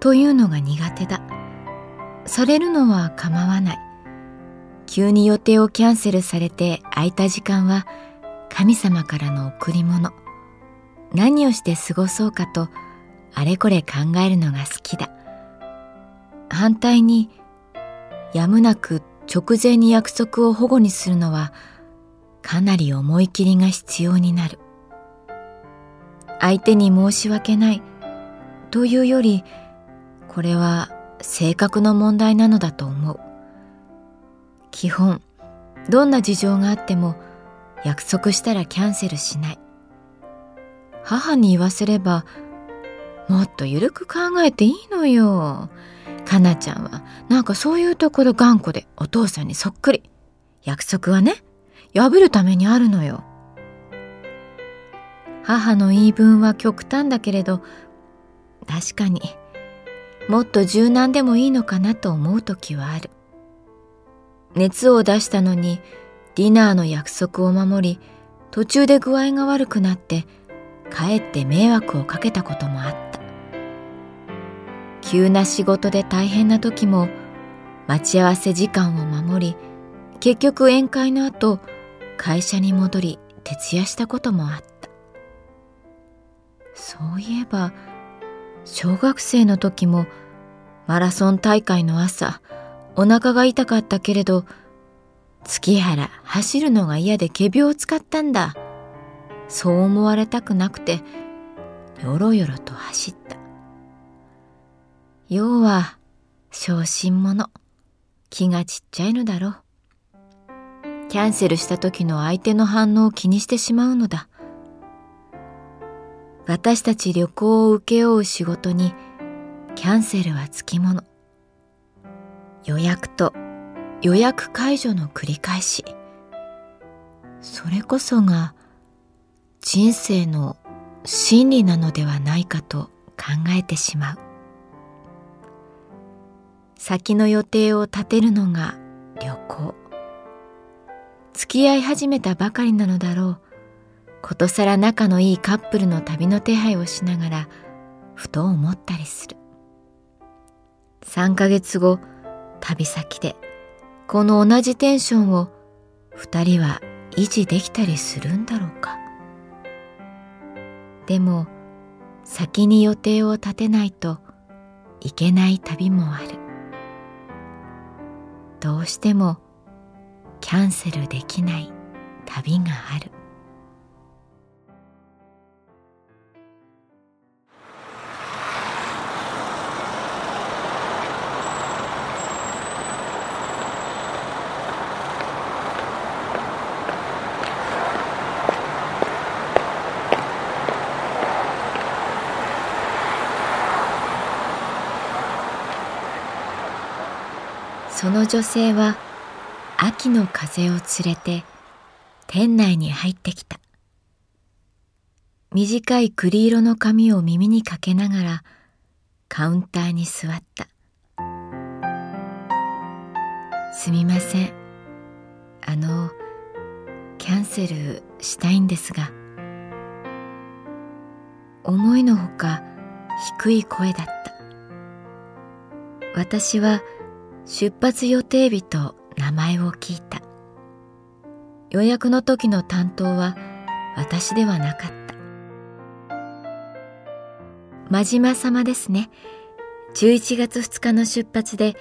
というのが苦手だ。されるのは構わない。急に予定をキャンセルされて空いた時間は神様からの贈り物。何をして過ごそうかとあれこれ考えるのが好きだ。反対にやむなく直前に約束を保護にするのはかなり思い切りが必要になる。相手に申し訳ないというよりこれは性格の問題なのだと思う。基本どんな事情があっても約束したらキャンセルしない。母に言わせればもっと緩く考えていいのよ。かなちゃんはなんかそういうところ頑固でお父さんにそっくり。約束はね破るためにあるのよ。母の言い分は極端だけれど確かにもっと柔軟でもいいのかなと思う時はある。熱を出したのにディナーの約束を守り途中で具合が悪くなってかえって迷惑をかけたこともあった。急な仕事で大変な時も待ち合わせ時間を守り結局宴会の後会社に戻り徹夜したこともあった。そういえば小学生の時もマラソン大会の朝お腹が痛かったけれど月原走るのが嫌で仮病を使ったんだ。そう思われたくなくてよろよろと走った。要は小心者。気がちっちゃいのだろう。キャンセルした時の相手の反応を気にしてしまうのだ。私たち旅行を請け負う仕事にキャンセルはつきもの。予約と予約解除の繰り返し。それこそが人生の真理なのではないかと考えてしまう。先の予定を立てるのが旅行。付き合い始めたばかりなのだろう。ことさら仲のいいカップルの旅の手配をしながらふと思ったりする。3ヶ月後旅先でこの同じテンションを二人は維持できたりするんだろうか。でも先に予定を立てないといけない旅もある。どうしてもキャンセルできない旅がある。その女性は秋の風を連れて店内に入ってきた短い栗色の髪を耳にかけながらカウンターに座った。すみません。あの、キャンセルしたいんですが。思いのほか低い声だった。私は出発予定日と名前を聞いた。予約の時の担当は私ではなかった。真島様ですね。11月2日の出発で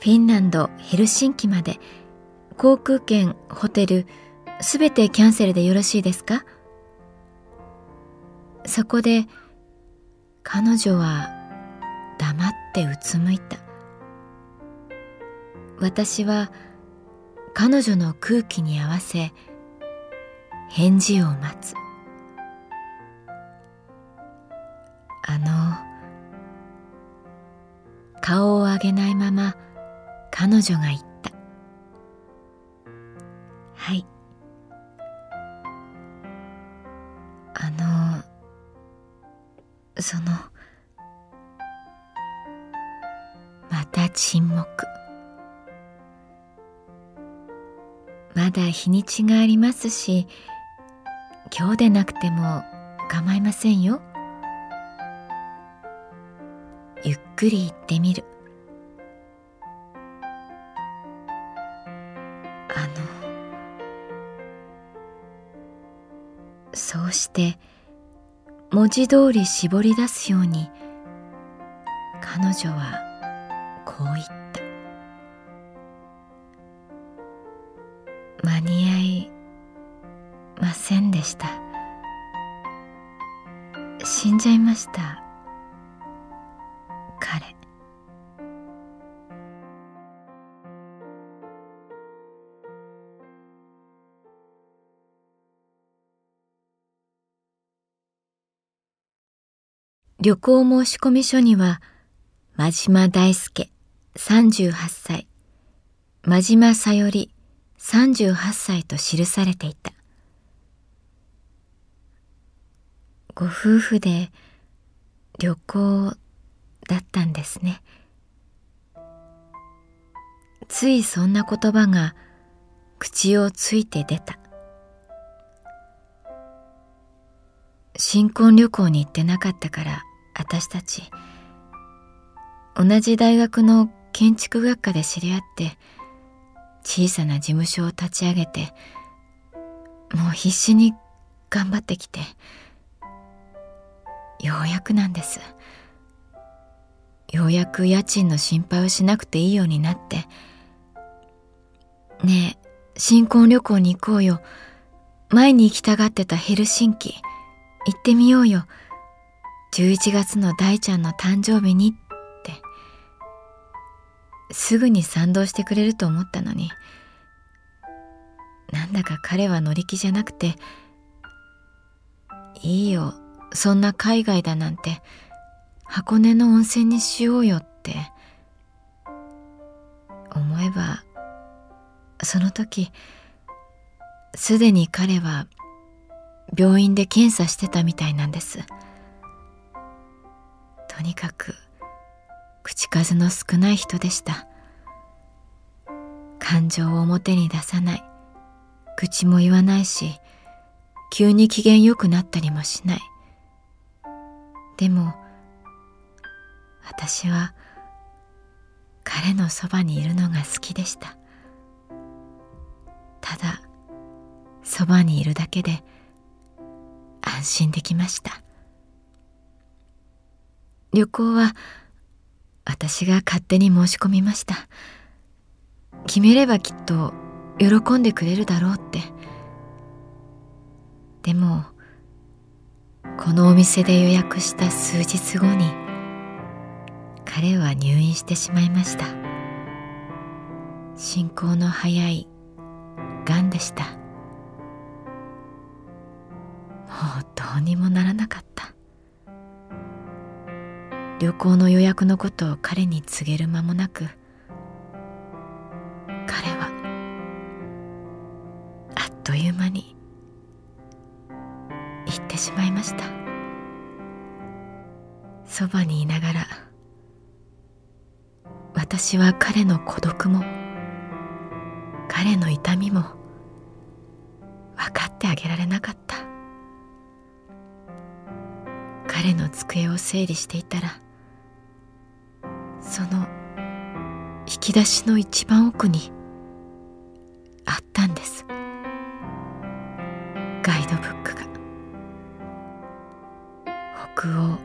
フィンランド・ヘルシンキまで航空券、ホテル、すべてキャンセルでよろしいですか？そこで彼女は黙ってうつむいた。私は彼女の空気に合わせ返事を待つ。あの、顔を上げないまま彼女が言った。はい。あの、その、また沈黙。まだ日にちがありますし、今日でなくても構いませんよ。ゆっくり行ってみる。あの、そうして、文字通り絞り出すように、彼女はこう言った。した。死んじゃいました。彼。旅行申込書には、真島大輔、38歳、真島さより、38歳と記されていた。ご夫婦で旅行だったんですね。ついそんな言葉が口をついて出た。新婚旅行に行ってなかったから私たち同じ大学の建築学科で知り合って小さな事務所を立ち上げてもう必死に頑張ってきてようやくなんです。ようやく家賃の心配をしなくていいようになって。ねえ新婚旅行に行こうよ。前に行きたがってたヘルシンキ。行ってみようよ。11月の大ちゃんの誕生日にって。すぐに賛同してくれると思ったのに。なんだか彼は乗り気じゃなくて。いいよ。そんな海外だなんて箱根の温泉にしようよって思えばその時すでに彼は病院で検査してたみたいなんです。とにかく口数の少ない人でした。感情を表に出さない。口も言わないし急に機嫌良くなったりもしない。でも私は彼のそばにいるのが好きでしたただそばにいるだけで安心できました旅行は私が勝手に申し込みました。決めればきっと喜んでくれるだろうって。でも、このお店で予約した数日後に彼は入院してしまいました。進行の早い癌でした。もうどうにもならなかった。旅行の予約のことを彼に告げる間もなく彼はあっという間にしまいました。そばにいながら私は彼の孤独も彼の痛みも分かってあげられなかった。彼の机を整理していたらその引き出しの一番奥にあったんです。ガイドブッ北欧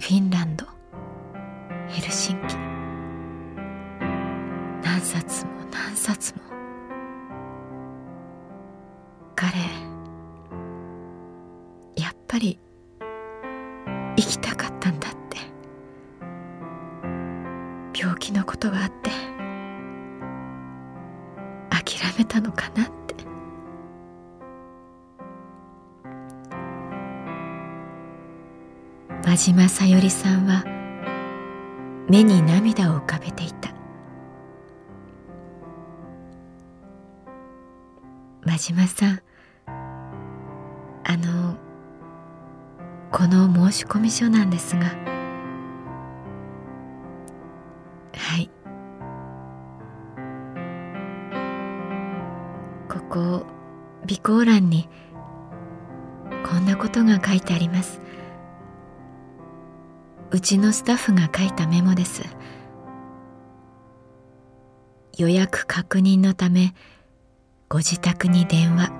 フィンランドヘルシンキ。何冊も何冊も。彼やっぱり真島さよりさんは目に涙を浮かべていた。真島さんあのこの申込書なんですが。はい。ここ備考欄にこんなことが書いてあります。うちのスタッフが書いたメモです。予約確認のためご自宅に電話。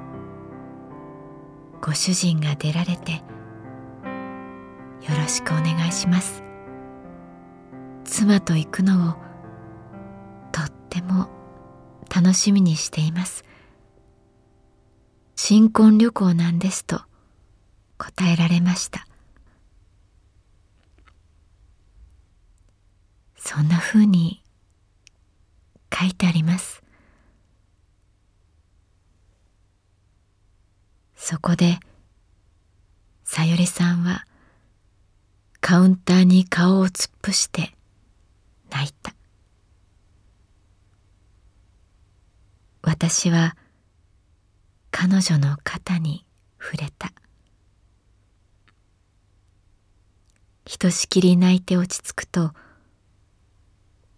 ご主人が出られてよろしくお願いします。妻と行くのをとっても楽しみにしています。新婚旅行なんですと答えられました。そんなふうに書いてあります。そこでさよりさんはカウンターに顔を突っ伏して泣いた。私は彼女の肩に触れた。ひとしきり泣いて落ち着くと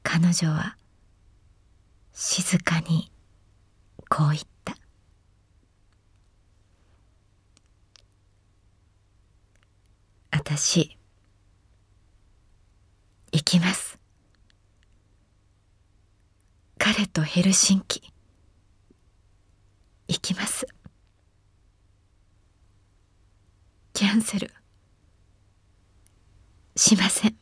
彼女は静かにこう言った。私行きます。彼とヘルシンキ。行きます。キャンセル。しません。